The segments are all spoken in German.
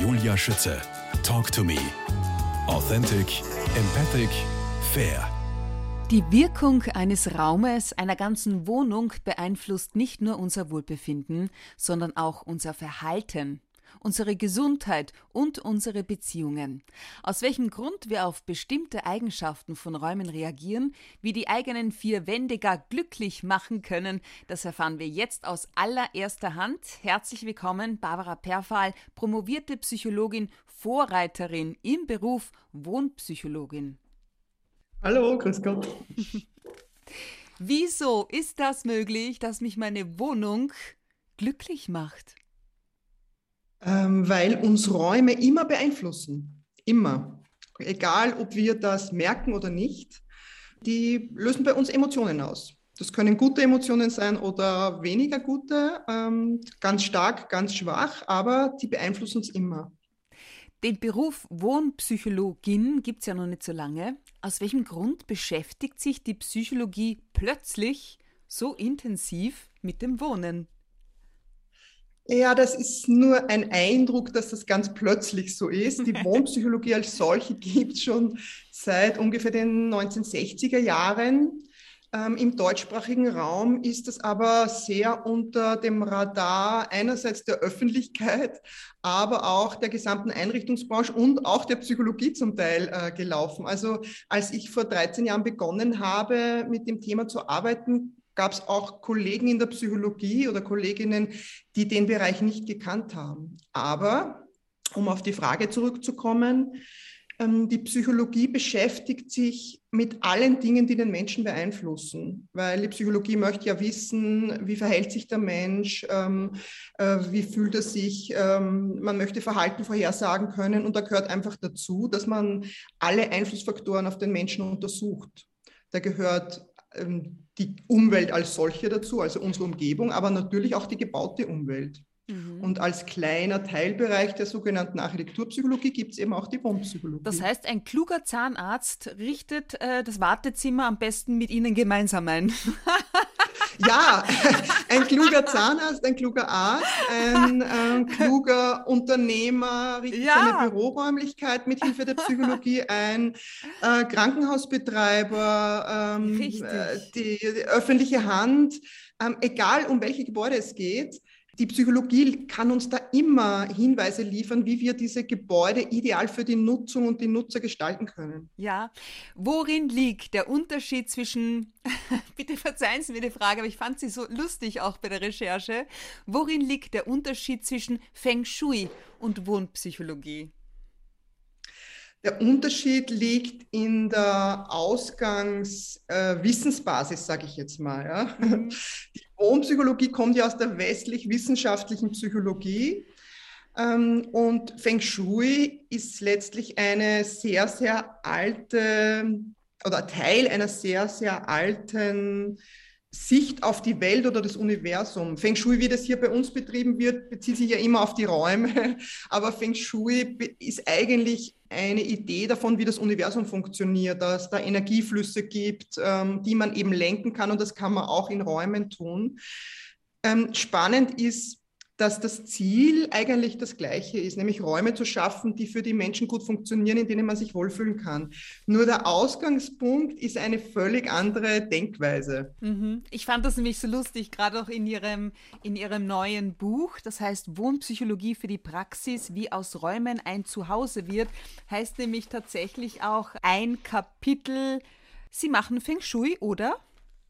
Julia Schütze. Talk to me. Authentic, empathic, fair. Die Wirkung eines Raumes, einer ganzen Wohnung beeinflusst nicht nur unser Wohlbefinden, sondern auch unser Verhalten unsere Gesundheit und unsere Beziehungen. Aus welchem Grund wir auf bestimmte Eigenschaften von Räumen reagieren, wie die eigenen vier Wände gar glücklich machen können, das erfahren wir jetzt aus allererster Hand. Herzlich willkommen, Barbara Perfal, promovierte Psychologin, Vorreiterin im Beruf Wohnpsychologin. Hallo, grüß Gott. Wieso ist das möglich, dass mich meine Wohnung glücklich macht? Ähm, weil uns Räume immer beeinflussen. Immer. Egal, ob wir das merken oder nicht. Die lösen bei uns Emotionen aus. Das können gute Emotionen sein oder weniger gute, ähm, ganz stark, ganz schwach, aber die beeinflussen uns immer. Den Beruf Wohnpsychologin gibt es ja noch nicht so lange. Aus welchem Grund beschäftigt sich die Psychologie plötzlich so intensiv mit dem Wohnen? Ja, das ist nur ein Eindruck, dass das ganz plötzlich so ist. Die Wohnpsychologie als solche gibt es schon seit ungefähr den 1960er Jahren. Ähm, Im deutschsprachigen Raum ist es aber sehr unter dem Radar einerseits der Öffentlichkeit, aber auch der gesamten Einrichtungsbranche und auch der Psychologie zum Teil äh, gelaufen. Also als ich vor 13 Jahren begonnen habe, mit dem Thema zu arbeiten, gab es auch Kollegen in der Psychologie oder Kolleginnen, die den Bereich nicht gekannt haben. Aber um auf die Frage zurückzukommen, ähm, die Psychologie beschäftigt sich mit allen Dingen, die den Menschen beeinflussen, weil die Psychologie möchte ja wissen, wie verhält sich der Mensch, ähm, äh, wie fühlt er sich, ähm, man möchte Verhalten vorhersagen können und da gehört einfach dazu, dass man alle Einflussfaktoren auf den Menschen untersucht. Da gehört die Umwelt als solche dazu, also unsere Umgebung, aber natürlich auch die gebaute Umwelt. Mhm. Und als kleiner Teilbereich der sogenannten Architekturpsychologie gibt es eben auch die Wohnpsychologie. Das heißt, ein kluger Zahnarzt richtet äh, das Wartezimmer am besten mit Ihnen gemeinsam ein. Ja, ein kluger Zahnarzt, ein kluger Arzt, ein äh, kluger Unternehmer richtet ja. seine Büroräumlichkeit mit Hilfe der Psychologie ein, äh, Krankenhausbetreiber, ähm, äh, die, die, öffentliche Hand, ähm, egal um welche Gebäude es geht die Psychologie kann uns da immer Hinweise liefern, wie wir diese Gebäude ideal für die Nutzung und die Nutzer gestalten können. Ja, worin liegt der Unterschied zwischen, bitte verzeihen Sie mir die Frage, aber ich fand sie so lustig auch bei der Recherche, worin liegt der Unterschied zwischen Feng Shui und Wohnpsychologie? Der Unterschied liegt in der Ausgangswissensbasis, äh, sage ich jetzt mal. Ja. Mhm. Die Wohnpsychologie kommt ja aus der westlich-wissenschaftlichen Psychologie. Ähm, und Feng Shui ist letztlich eine sehr, sehr alte oder Teil einer sehr, sehr alten Sicht auf die Welt oder das Universum. Feng Shui, wie das hier bei uns betrieben wird, bezieht sich ja immer auf die Räume, aber Feng Shui ist eigentlich eine Idee davon, wie das Universum funktioniert, dass es da Energieflüsse gibt, ähm, die man eben lenken kann und das kann man auch in Räumen tun. Ähm, spannend ist, dass das Ziel eigentlich das gleiche ist, nämlich Räume zu schaffen, die für die Menschen gut funktionieren, in denen man sich wohlfühlen kann. Nur der Ausgangspunkt ist eine völlig andere Denkweise. Mhm. Ich fand das nämlich so lustig, gerade auch in ihrem, in ihrem neuen Buch, das heißt Wohnpsychologie für die Praxis, wie aus Räumen ein Zuhause wird, heißt nämlich tatsächlich auch ein Kapitel, Sie machen Feng Shui, oder?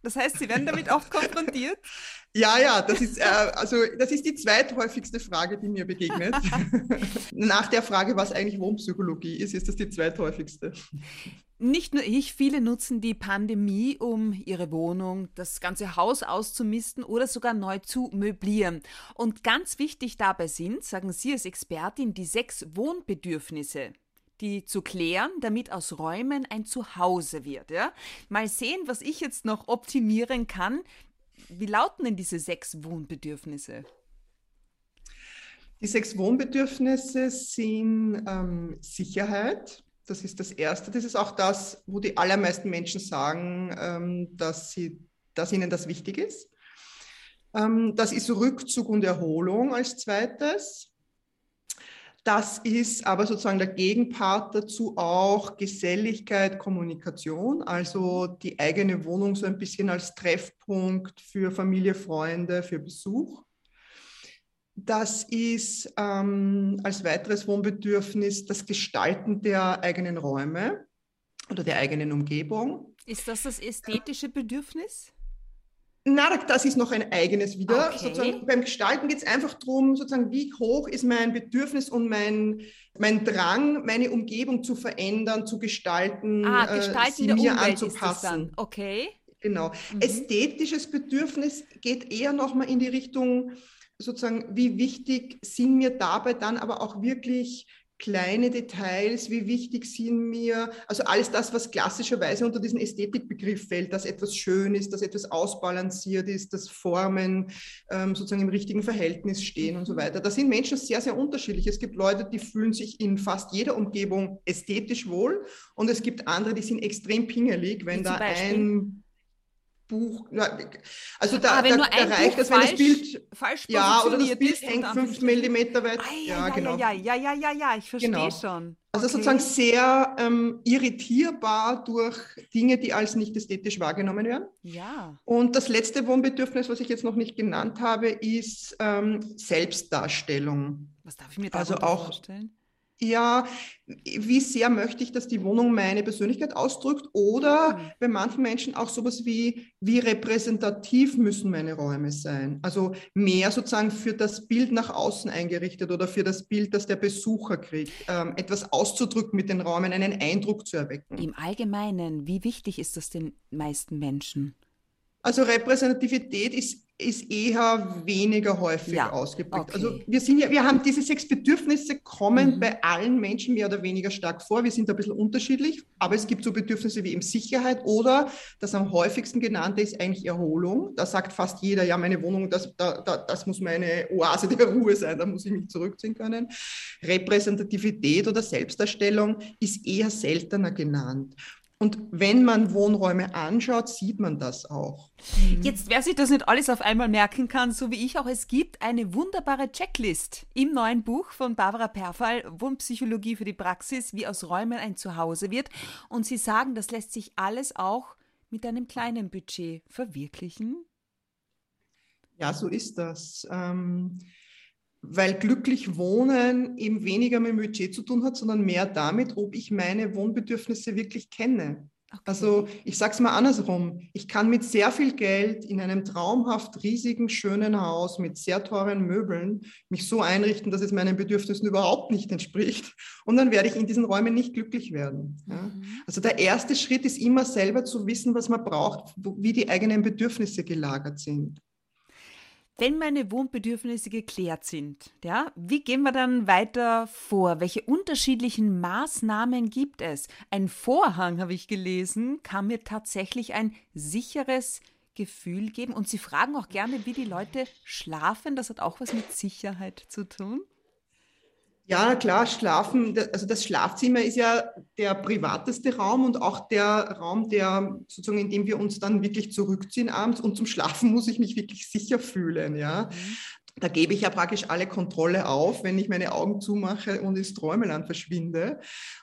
Das heißt, Sie werden damit oft konfrontiert? Ja, ja, das ist, äh, also, das ist die zweithäufigste Frage, die mir begegnet. Nach der Frage, was eigentlich Wohnpsychologie ist, ist das die zweithäufigste. Nicht nur ich, viele nutzen die Pandemie, um ihre Wohnung, das ganze Haus auszumisten oder sogar neu zu möblieren. Und ganz wichtig dabei sind, sagen Sie als Expertin, die sechs Wohnbedürfnisse die zu klären, damit aus Räumen ein Zuhause wird. Ja? Mal sehen, was ich jetzt noch optimieren kann. Wie lauten denn diese sechs Wohnbedürfnisse? Die sechs Wohnbedürfnisse sind ähm, Sicherheit. Das ist das Erste. Das ist auch das, wo die allermeisten Menschen sagen, ähm, dass, sie, dass ihnen das wichtig ist. Ähm, das ist Rückzug und Erholung als zweites. Das ist aber sozusagen der Gegenpart dazu auch Geselligkeit, Kommunikation, also die eigene Wohnung so ein bisschen als Treffpunkt für Familie, Freunde, für Besuch. Das ist ähm, als weiteres Wohnbedürfnis das Gestalten der eigenen Räume oder der eigenen Umgebung. Ist das das ästhetische Bedürfnis? Na, das ist noch ein eigenes wieder. Okay. beim Gestalten geht es einfach darum, sozusagen, wie hoch ist mein Bedürfnis und mein, mein Drang, meine Umgebung zu verändern, zu gestalten, ah, gestalten äh, sie mir Umwelt anzupassen. Okay. Genau. Mhm. Ästhetisches Bedürfnis geht eher nochmal in die Richtung, sozusagen, wie wichtig sind mir dabei dann aber auch wirklich kleine Details, wie wichtig sind mir, also alles das, was klassischerweise unter diesen Ästhetikbegriff fällt, dass etwas schön ist, dass etwas ausbalanciert ist, dass Formen ähm, sozusagen im richtigen Verhältnis stehen und so mhm. weiter. Da sind Menschen sehr, sehr unterschiedlich. Es gibt Leute, die fühlen sich in fast jeder Umgebung ästhetisch wohl und es gibt andere, die sind extrem pingelig, wenn da ein Buch. Also da, da, da reicht es, wenn das Bild falsch ja oder das Bild hängt fünf Millimeter weit. Ah, ja, ja, ja, genau. Ja, ja, ja, ja, ja, ich verstehe genau. schon. Also okay. sozusagen sehr ähm, irritierbar durch Dinge, die als nicht ästhetisch wahrgenommen werden. Ja. Und das letzte Wohnbedürfnis, was ich jetzt noch nicht genannt habe, ist ähm, Selbstdarstellung. Was darf ich mir da also auch, vorstellen? Ja, wie sehr möchte ich, dass die Wohnung meine Persönlichkeit ausdrückt oder mhm. bei manchen Menschen auch sowas wie, wie repräsentativ müssen meine Räume sein. Also mehr sozusagen für das Bild nach außen eingerichtet oder für das Bild, das der Besucher kriegt, ähm, etwas auszudrücken mit den Räumen, einen Eindruck zu erwecken. Im Allgemeinen, wie wichtig ist das den meisten Menschen? Also Repräsentativität ist ist eher weniger häufig ja, ausgeprägt. Also okay. Also wir sind ja, wir haben diese sechs Bedürfnisse kommen mhm. bei allen Menschen mehr oder weniger stark vor. Wir sind ein bisschen unterschiedlich, aber es gibt so Bedürfnisse wie eben Sicherheit oder das am häufigsten genannte ist eigentlich Erholung. Da sagt fast jeder, ja, meine Wohnung, das, da, da, das muss meine Oase der Ruhe sein, da muss ich mich zurückziehen können. Repräsentativität oder Selbstdarstellung ist eher seltener genannt. Und wenn man Wohnräume anschaut, sieht man das auch. Mhm. Jetzt, wer sich das nicht alles auf einmal merken kann, so wie ich auch, es gibt eine wunderbare Checklist im neuen Buch von Barbara Perfall, Wohnpsychologie für die Praxis, wie aus Räumen ein Zuhause wird. Und sie sagen, das lässt sich alles auch mit einem kleinen Budget verwirklichen. Ja, so ist das. Ähm weil glücklich wohnen eben weniger mit Budget zu tun hat, sondern mehr damit, ob ich meine Wohnbedürfnisse wirklich kenne. Okay. Also ich sage es mal andersrum, ich kann mit sehr viel Geld in einem traumhaft riesigen, schönen Haus mit sehr teuren Möbeln mich so einrichten, dass es meinen Bedürfnissen überhaupt nicht entspricht. Und dann werde ich in diesen Räumen nicht glücklich werden. Ja? Mhm. Also der erste Schritt ist immer selber zu wissen, was man braucht, wie die eigenen Bedürfnisse gelagert sind. Wenn meine Wohnbedürfnisse geklärt sind, ja, wie gehen wir dann weiter vor? Welche unterschiedlichen Maßnahmen gibt es? Ein Vorhang, habe ich gelesen, kann mir tatsächlich ein sicheres Gefühl geben. Und Sie fragen auch gerne, wie die Leute schlafen. Das hat auch was mit Sicherheit zu tun. Ja, klar, schlafen, also das Schlafzimmer ist ja der privateste Raum und auch der Raum, der sozusagen, in dem wir uns dann wirklich zurückziehen abends und zum Schlafen muss ich mich wirklich sicher fühlen, ja. Mhm. Da gebe ich ja praktisch alle Kontrolle auf, wenn ich meine Augen zumache und ins Träumeland verschwinde.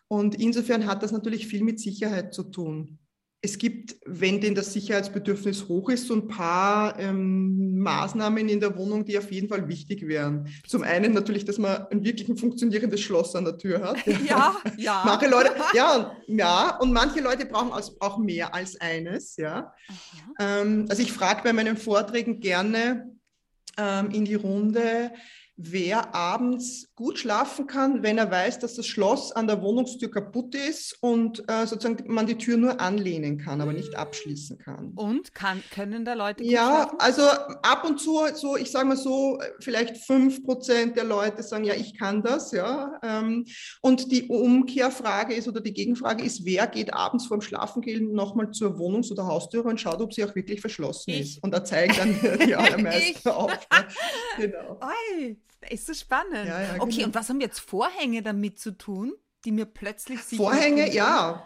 Und insofern hat das natürlich viel mit Sicherheit zu tun es gibt, wenn denn das Sicherheitsbedürfnis hoch ist, so ein paar ähm, Maßnahmen in der Wohnung, die auf jeden Fall wichtig wären. Zum einen natürlich, dass man ein wirklich ein funktionierendes Schloss an der Tür hat. Ja, ja. Manche Leute, ja, ja, und manche Leute brauchen auch mehr als eines, ja. Ähm, also ich frage bei meinen Vorträgen gerne ähm, in die Runde, wer abends gut schlafen kann, wenn er weiß, dass das Schloss an der Wohnungstür kaputt ist und äh, sozusagen man die Tür nur anlehnen kann, aber nicht abschließen kann. Und kann, können da Leute gut Ja, schlafen? also ab und zu, so ich sage mal so, vielleicht fünf Prozent der Leute sagen, ja, ich kann das, ja. Ähm, und die Umkehrfrage ist oder die Gegenfrage ist, wer geht abends vorm Schlafengehen nochmal zur Wohnungs- oder Haustür und schaut, ob sie auch wirklich verschlossen ich. ist. Und da zeigen dann die allermeisten auf. Genau. Oi. Ist so spannend. Ja, ja, okay, genau. und was haben jetzt Vorhänge damit zu tun, die mir plötzlich Vorhänge, ja.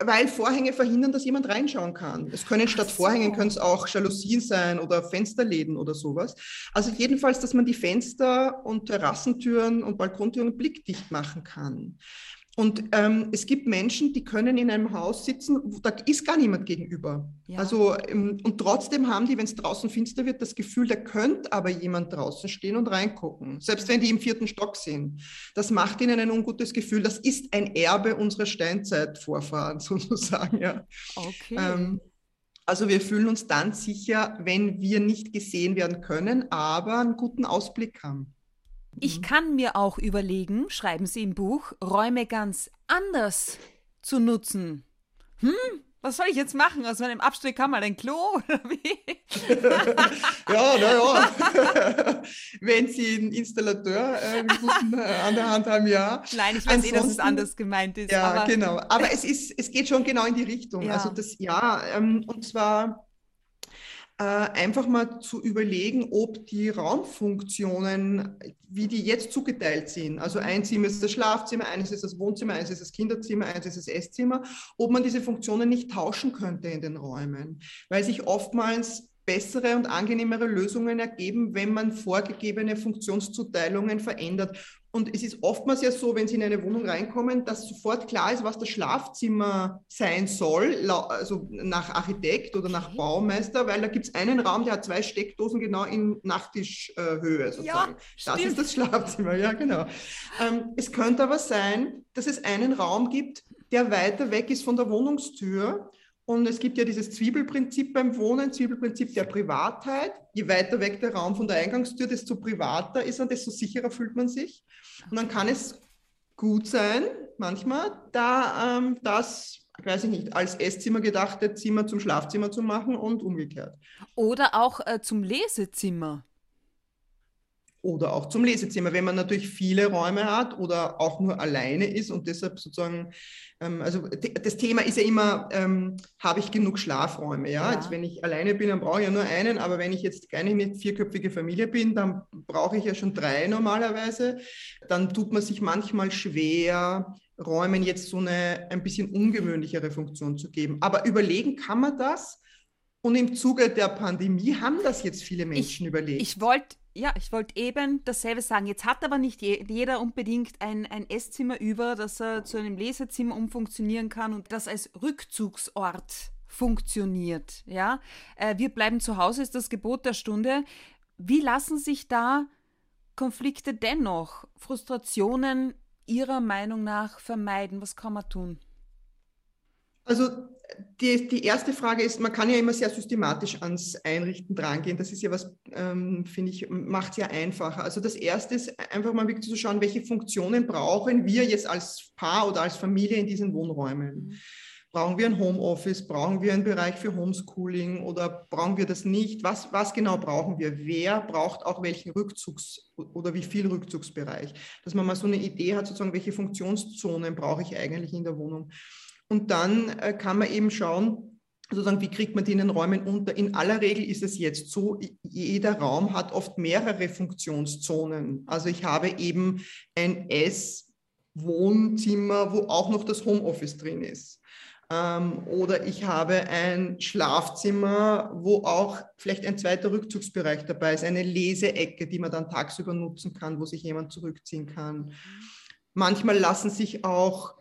weil Vorhänge verhindern, dass jemand reinschauen kann. Es können statt so. Vorhängen können es auch Jalousien sein oder Fensterläden oder sowas. Also jedenfalls, dass man die Fenster und Terrassentüren und Balkontüren blickdicht machen kann. Und ähm, es gibt Menschen, die können in einem Haus sitzen, wo, da ist gar niemand gegenüber. Ja. Also, ähm, und trotzdem haben die, wenn es draußen finster wird, das Gefühl, da könnte aber jemand draußen stehen und reingucken, selbst wenn die im vierten Stock sind. Das macht ihnen ein ungutes Gefühl. Das ist ein Erbe unserer Steinzeitvorfahren sozusagen. Ja. Okay. Ähm, also wir fühlen uns dann sicher, wenn wir nicht gesehen werden können, aber einen guten Ausblick haben. Ich mhm. kann mir auch überlegen, schreiben Sie im Buch, Räume ganz anders zu nutzen. Hm, was soll ich jetzt machen? Aus meinem Abstieg kann mal ein Klo oder wie? ja, naja. Wenn Sie einen Installateur äh, an der Hand haben, ja. Nein, ich weiß Ansonsten, eh, dass es anders gemeint ist. Ja, aber genau. Aber es, ist, es geht schon genau in die Richtung. Ja. Also das ja, ähm, und zwar äh, einfach mal zu überlegen, ob die Raumfunktionen, wie die jetzt zugeteilt sind, also ein Zimmer ist das Schlafzimmer, eines ist das Wohnzimmer, eines ist das Kinderzimmer, eines ist das Esszimmer, ob man diese Funktionen nicht tauschen könnte in den Räumen, weil sich oftmals bessere und angenehmere Lösungen ergeben, wenn man vorgegebene Funktionszuteilungen verändert. Und es ist oftmals ja so, wenn Sie in eine Wohnung reinkommen, dass sofort klar ist, was das Schlafzimmer sein soll, also nach Architekt oder nach Baumeister, weil da gibt es einen Raum, der hat zwei Steckdosen genau in Nachttischhöhe sozusagen. Ja, das ist das Schlafzimmer, ja genau. Ähm, es könnte aber sein, dass es einen Raum gibt, der weiter weg ist von der Wohnungstür und es gibt ja dieses Zwiebelprinzip beim Wohnen, Zwiebelprinzip der Privatheit. Je weiter weg der Raum von der Eingangstür, desto privater ist er, desto sicherer fühlt man sich. Und dann kann es gut sein, manchmal, da ähm, das, weiß ich nicht, als Esszimmer gedachte Zimmer zum Schlafzimmer zu machen und umgekehrt. Oder auch äh, zum Lesezimmer oder auch zum Lesezimmer, wenn man natürlich viele Räume hat oder auch nur alleine ist und deshalb sozusagen, ähm, also das Thema ist ja immer, ähm, habe ich genug Schlafräume? Ja? ja. Jetzt, wenn ich alleine bin, dann brauche ich ja nur einen, aber wenn ich jetzt keine vierköpfige Familie bin, dann brauche ich ja schon drei normalerweise. Dann tut man sich manchmal schwer, Räumen jetzt so eine ein bisschen ungewöhnlichere Funktion zu geben. Aber überlegen kann man das. Und im Zuge der Pandemie haben das jetzt viele Menschen ich, überlegt. Ich wollte ja, ich wollte eben dasselbe sagen. Jetzt hat aber nicht jeder unbedingt ein, ein Esszimmer über, das er zu einem Lesezimmer umfunktionieren kann und das als Rückzugsort funktioniert. Ja, äh, wir bleiben zu Hause ist das Gebot der Stunde. Wie lassen sich da Konflikte dennoch, Frustrationen Ihrer Meinung nach vermeiden? Was kann man tun? Also die, die erste Frage ist, man kann ja immer sehr systematisch ans Einrichten drangehen. Das ist ja was, ähm, finde ich, macht es ja einfacher. Also das erste ist einfach mal wirklich zu schauen, welche Funktionen brauchen wir jetzt als Paar oder als Familie in diesen Wohnräumen. Mhm. Brauchen wir ein Homeoffice? Brauchen wir einen Bereich für Homeschooling oder brauchen wir das nicht? Was, was genau brauchen wir? Wer braucht auch welchen Rückzugs- oder wie viel Rückzugsbereich? Dass man mal so eine Idee hat, sozusagen, welche Funktionszonen brauche ich eigentlich in der Wohnung? Und dann äh, kann man eben schauen, sozusagen, wie kriegt man die in den Räumen unter? In aller Regel ist es jetzt so, jeder Raum hat oft mehrere Funktionszonen. Also ich habe eben ein S-Wohnzimmer, wo auch noch das Homeoffice drin ist. Ähm, oder ich habe ein Schlafzimmer, wo auch vielleicht ein zweiter Rückzugsbereich dabei ist, eine Leseecke, die man dann tagsüber nutzen kann, wo sich jemand zurückziehen kann. Manchmal lassen sich auch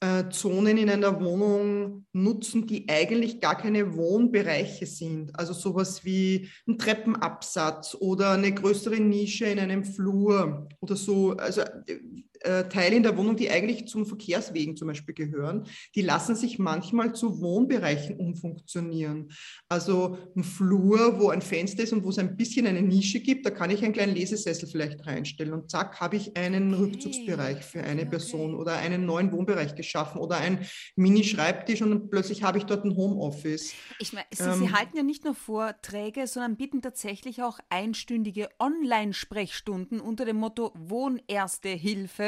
äh, Zonen in einer Wohnung nutzen, die eigentlich gar keine Wohnbereiche sind. Also sowas wie ein Treppenabsatz oder eine größere Nische in einem Flur oder so. Also äh, Teile in der Wohnung, die eigentlich zum Verkehrswegen zum Beispiel gehören, die lassen sich manchmal zu Wohnbereichen umfunktionieren. Also ein Flur, wo ein Fenster ist und wo es ein bisschen eine Nische gibt, da kann ich einen kleinen Lesesessel vielleicht reinstellen und zack, habe ich einen okay. Rückzugsbereich für eine okay. Person oder einen neuen Wohnbereich geschaffen oder ein Mini-Schreibtisch und plötzlich habe ich dort ein Homeoffice. Ich meine, Sie, ähm, Sie halten ja nicht nur Vorträge, sondern bieten tatsächlich auch einstündige Online-Sprechstunden unter dem Motto Wohnerste Hilfe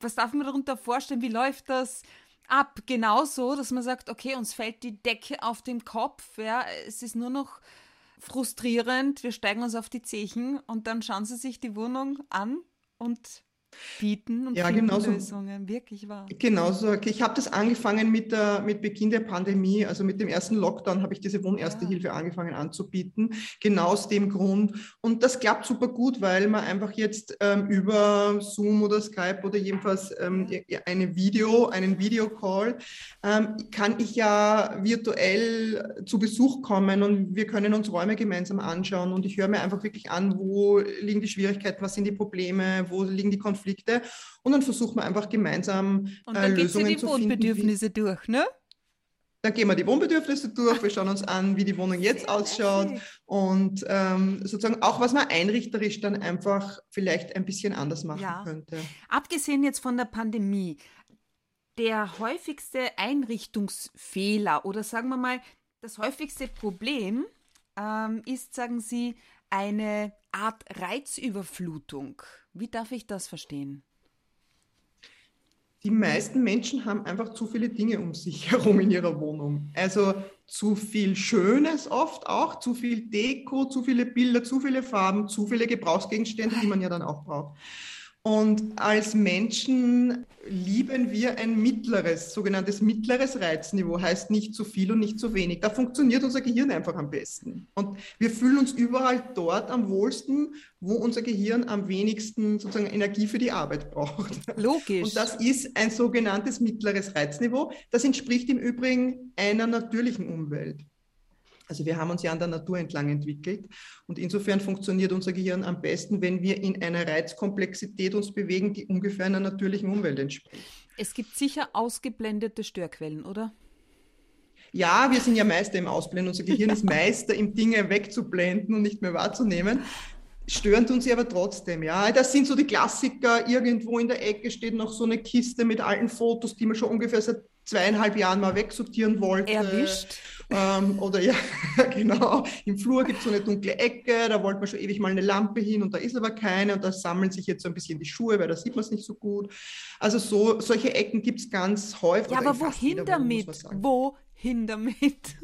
was darf man darunter vorstellen? Wie läuft das ab? Genauso, dass man sagt, okay, uns fällt die Decke auf den Kopf, ja, es ist nur noch frustrierend, wir steigen uns auf die Zechen und dann schauen sie sich die Wohnung an und bieten und ja, genauso, Lösungen, wirklich wahr. Genauso. Ich habe das angefangen mit, der, mit Beginn der Pandemie, also mit dem ersten Lockdown habe ich diese Wohnerste ja. Hilfe angefangen anzubieten, genau aus dem Grund. Und das klappt super gut, weil man einfach jetzt ähm, über Zoom oder Skype oder jedenfalls ähm, eine Video, einen Videocall, ähm, kann ich ja virtuell zu Besuch kommen und wir können uns Räume gemeinsam anschauen und ich höre mir einfach wirklich an, wo liegen die Schwierigkeiten, was sind die Probleme, wo liegen die Konflikte und dann versuchen wir einfach gemeinsam und dann äh, Lösungen die zu finden. Wohnbedürfnisse durch, ne? Dann gehen wir die Wohnbedürfnisse durch, wir schauen uns an, wie die Wohnung jetzt ausschaut und ähm, sozusagen auch, was man einrichterisch dann einfach vielleicht ein bisschen anders machen ja. könnte. Abgesehen jetzt von der Pandemie, der häufigste Einrichtungsfehler oder sagen wir mal, das häufigste Problem ähm, ist, sagen Sie, eine Art Reizüberflutung. Wie darf ich das verstehen? Die meisten Menschen haben einfach zu viele Dinge um sich herum in ihrer Wohnung. Also zu viel Schönes oft auch, zu viel Deko, zu viele Bilder, zu viele Farben, zu viele Gebrauchsgegenstände, die man ja dann auch braucht. Und als Menschen lieben wir ein mittleres, sogenanntes mittleres Reizniveau, heißt nicht zu viel und nicht zu wenig. Da funktioniert unser Gehirn einfach am besten. Und wir fühlen uns überall dort am wohlsten, wo unser Gehirn am wenigsten sozusagen Energie für die Arbeit braucht. Logisch. Und das ist ein sogenanntes mittleres Reizniveau. Das entspricht im Übrigen einer natürlichen Umwelt. Also wir haben uns ja an der Natur entlang entwickelt und insofern funktioniert unser Gehirn am besten, wenn wir in einer Reizkomplexität uns bewegen, die ungefähr einer natürlichen Umwelt entspricht. Es gibt sicher ausgeblendete Störquellen, oder? Ja, wir sind ja Meister im Ausblenden. Unser Gehirn ist Meister im Dinge wegzublenden und nicht mehr wahrzunehmen. Stören tun sie aber trotzdem, ja. Das sind so die Klassiker. Irgendwo in der Ecke steht noch so eine Kiste mit alten Fotos, die man schon ungefähr seit zweieinhalb Jahren mal wegsortieren wollte. Erwischt. Ähm, oder ja, genau, im Flur gibt es so eine dunkle Ecke, da wollte man schon ewig mal eine Lampe hin und da ist aber keine und da sammeln sich jetzt so ein bisschen die Schuhe, weil da sieht man es nicht so gut. Also so, solche Ecken gibt es ganz häufig. Ja, aber wohin damit? Wohin damit?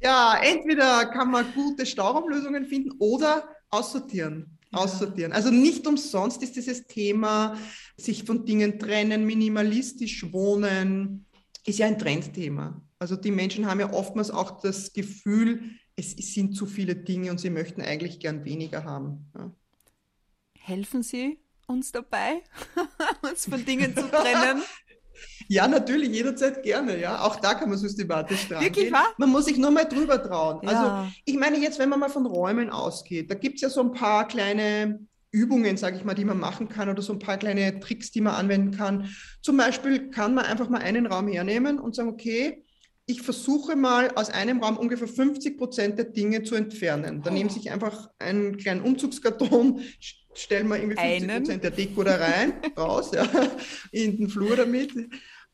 ja, entweder kann man gute Stauraumlösungen finden oder aussortieren aussortieren. Also nicht umsonst ist dieses Thema, sich von Dingen trennen, minimalistisch wohnen, ist ja ein Trendthema. Also die Menschen haben ja oftmals auch das Gefühl, es sind zu viele Dinge und sie möchten eigentlich gern weniger haben. Ja. Helfen Sie uns dabei, uns von Dingen zu trennen? Ja, natürlich, jederzeit gerne. Ja, auch da kann man systematisch dran Wirklich wahr? Man muss sich nur mal drüber trauen. Ja. Also ich meine jetzt, wenn man mal von Räumen ausgeht, da gibt es ja so ein paar kleine Übungen, sage ich mal, die man machen kann oder so ein paar kleine Tricks, die man anwenden kann. Zum Beispiel kann man einfach mal einen Raum hernehmen und sagen, okay, ich versuche mal aus einem Raum ungefähr 50 Prozent der Dinge zu entfernen. Dann oh. nehmen sich einfach einen kleinen Umzugskarton, stellen wir irgendwie 50 Prozent der Deko da rein, raus, ja, in den Flur damit.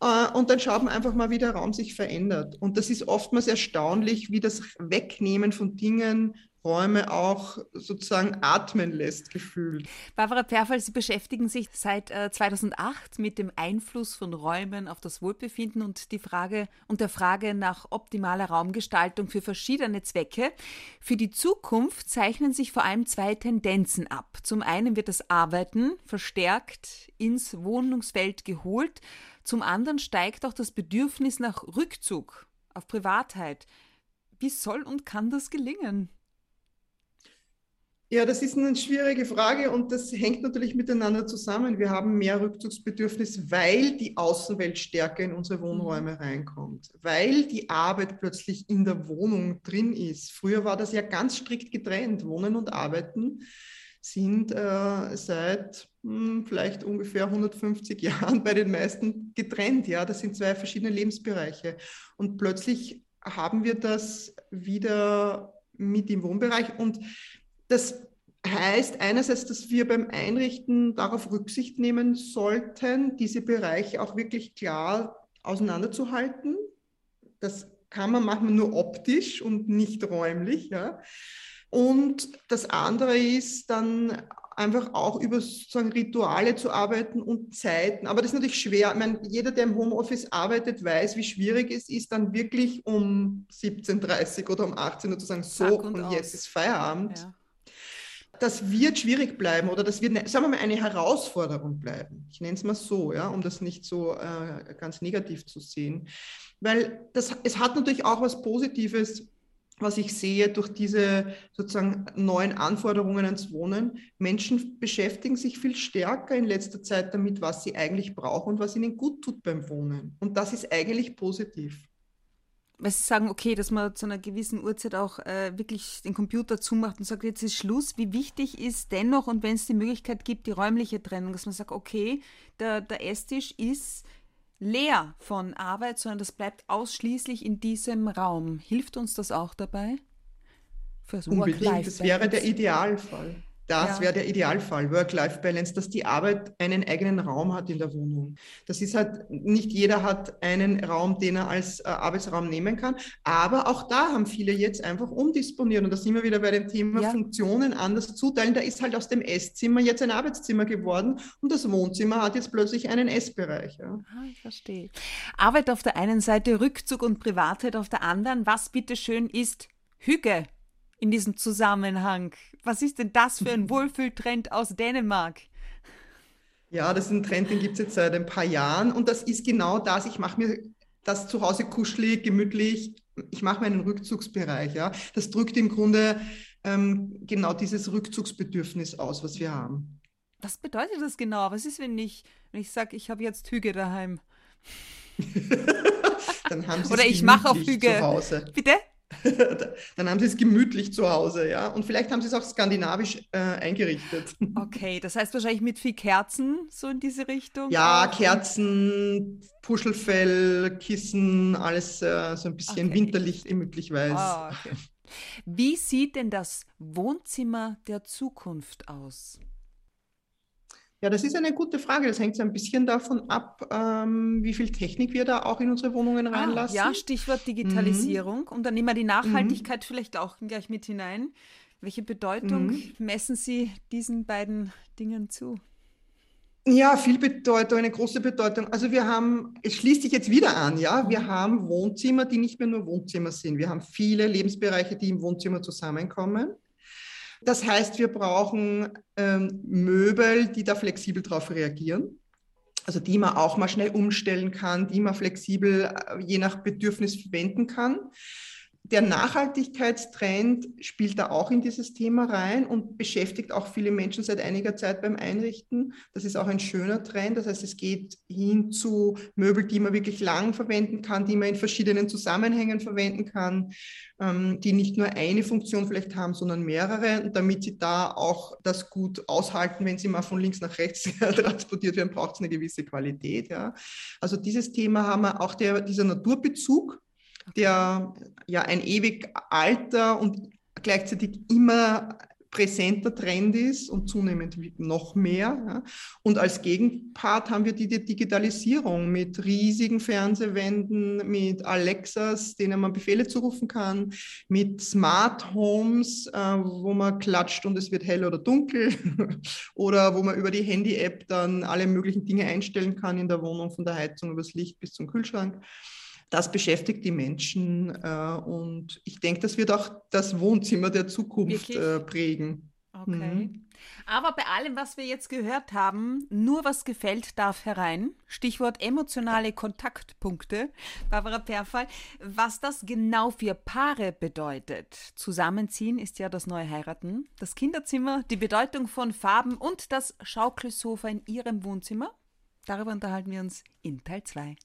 Äh, und dann schaut man einfach mal, wie der Raum sich verändert. Und das ist oftmals erstaunlich, wie das Wegnehmen von Dingen Räume auch sozusagen atmen lässt, gefühlt. Barbara Perfall, Sie beschäftigen sich seit äh, 2008 mit dem Einfluss von Räumen auf das Wohlbefinden und die Frage und der Frage nach optimaler Raumgestaltung für verschiedene Zwecke. Für die Zukunft zeichnen sich vor allem zwei Tendenzen ab. Zum einen wird das Arbeiten verstärkt ins Wohnungsfeld geholt, zum anderen steigt auch das Bedürfnis nach Rückzug auf Privatheit. Wie soll und kann das gelingen? Ja, das ist eine schwierige Frage und das hängt natürlich miteinander zusammen. Wir haben mehr Rückzugsbedürfnis, weil die Außenwelt stärker in unsere Wohnräume reinkommt, weil die Arbeit plötzlich in der Wohnung drin ist. Früher war das ja ganz strikt getrennt. Wohnen und Arbeiten sind äh, seit hm, vielleicht ungefähr 150 Jahren bei den meisten getrennt. Ja, das sind zwei verschiedene Lebensbereiche. Und plötzlich haben wir das wieder mit im Wohnbereich und das heißt einerseits, dass wir beim Einrichten darauf Rücksicht nehmen sollten, diese Bereiche auch wirklich klar auseinanderzuhalten. Das kann man machen nur optisch und nicht räumlich. Ja. Und das andere ist dann einfach auch über sozusagen Rituale zu arbeiten und Zeiten. Aber das ist natürlich schwer. Ich meine, jeder, der im Homeoffice arbeitet, weiß, wie schwierig es ist, dann wirklich um 17.30 Uhr oder um 18 Uhr zu sagen, so und, und jetzt ist Feierabend. Ja das wird schwierig bleiben oder das wird, sagen wir mal, eine Herausforderung bleiben. Ich nenne es mal so, ja, um das nicht so äh, ganz negativ zu sehen. Weil das, es hat natürlich auch was Positives, was ich sehe durch diese sozusagen neuen Anforderungen ans Wohnen. Menschen beschäftigen sich viel stärker in letzter Zeit damit, was sie eigentlich brauchen und was ihnen gut tut beim Wohnen. Und das ist eigentlich positiv weil sie sagen, okay, dass man zu einer gewissen Uhrzeit auch äh, wirklich den Computer zumacht und sagt, jetzt ist Schluss. Wie wichtig ist dennoch, und wenn es die Möglichkeit gibt, die räumliche Trennung, dass man sagt, okay, der, der Esstisch ist leer von Arbeit, sondern das bleibt ausschließlich in diesem Raum. Hilft uns das auch dabei? Fürs Unbedingt, das wäre der Idealfall. Das ja. wäre der Idealfall, Work-Life-Balance, dass die Arbeit einen eigenen Raum hat in der Wohnung. Das ist halt, nicht jeder hat einen Raum, den er als äh, Arbeitsraum nehmen kann, aber auch da haben viele jetzt einfach umdisponiert und da sind wir wieder bei dem Thema ja. Funktionen anders zuteilen. Da ist halt aus dem Esszimmer jetzt ein Arbeitszimmer geworden und das Wohnzimmer hat jetzt plötzlich einen Essbereich. Ja. Ah, ich verstehe. Arbeit auf der einen Seite, Rückzug und Privatheit auf der anderen. Was bitteschön ist Hüge in diesem Zusammenhang? Was ist denn das für ein Wohlfühltrend aus Dänemark? Ja, das ist ein Trend, den gibt es jetzt seit ein paar Jahren und das ist genau das. Ich mache mir das zu Hause kuschelig, gemütlich. Ich mache mir einen Rückzugsbereich. Ja. Das drückt im Grunde ähm, genau dieses Rückzugsbedürfnis aus, was wir haben. Was bedeutet das genau? Was ist, wenn ich, wenn ich sage, ich habe jetzt Hüge daheim? Dann haben Sie Oder ich mache auf Hüge. Zu Hause. Bitte? dann haben sie es gemütlich zu Hause, ja. Und vielleicht haben sie es auch skandinavisch äh, eingerichtet. Okay, das heißt wahrscheinlich mit viel Kerzen, so in diese Richtung? Ja. Kerzen, Puschelfell, Kissen, alles äh, so ein bisschen okay. winterlich, gemütlich weiß. Oh, okay. Wie sieht denn das Wohnzimmer der Zukunft aus? Ja, das ist eine gute Frage. Das hängt so ein bisschen davon ab, ähm, wie viel Technik wir da auch in unsere Wohnungen ah, reinlassen. Ah, ja, Stichwort Digitalisierung. Mhm. Und dann nehmen wir die Nachhaltigkeit mhm. vielleicht auch gleich mit hinein. Welche Bedeutung mhm. messen Sie diesen beiden Dingen zu? Ja, viel Bedeutung, eine große Bedeutung. Also wir haben, es schließt sich jetzt wieder an, ja, wir mhm. haben Wohnzimmer, die nicht mehr nur Wohnzimmer sind. Wir haben viele Lebensbereiche, die im Wohnzimmer zusammenkommen. Das heißt, wir brauchen ähm, Möbel, die da flexibel darauf reagieren. Also die man auch mal schnell umstellen kann, die man flexibel äh, je nach Bedürfnis verwenden kann der Nachhaltigkeitstrend spielt da auch in dieses Thema rein und beschäftigt auch viele Menschen seit einiger Zeit beim Einrichten. Das ist auch ein schöner Trend. Das heißt, es geht hin zu Möbel, die man wirklich lang verwenden kann, die man in verschiedenen Zusammenhängen verwenden kann, ähm, die nicht nur eine Funktion vielleicht haben, sondern mehrere. Und damit sie da auch das gut aushalten, wenn sie mal von links nach rechts transportiert werden, braucht es eine gewisse Qualität. Ja. Also dieses Thema haben wir auch der, dieser Naturbezug der ja ein ewig alter und gleichzeitig immer präsenter Trend ist und zunehmend noch mehr. Ja. Und als Gegenpart haben wir die, die, Digitalisierung mit riesigen Fernsehwänden, mit Alexas, denen man Befehle zurufen kann, mit Smart Homes, äh, wo man klatscht und es wird hell oder dunkel, oder wo man über die Handy-App dann alle möglichen Dinge einstellen kann in der Wohnung, von der Heizung übers Licht bis zum Kühlschrank das beschäftigt die Menschen äh, und ich denke, das wird auch das Wohnzimmer der Zukunft äh, prägen. Okay. Mhm. Aber bei allem, was wir jetzt gehört haben, nur was gefällt, darf herein. Stichwort emotionale Kontaktpunkte. Barbara Perfall, was das genau für Paare bedeutet. Zusammenziehen ist ja das neue Heiraten. Das Kinderzimmer, die Bedeutung von Farben und das Schaukelsofa in ihrem Wohnzimmer. Darüber unterhalten wir uns in Teil 2.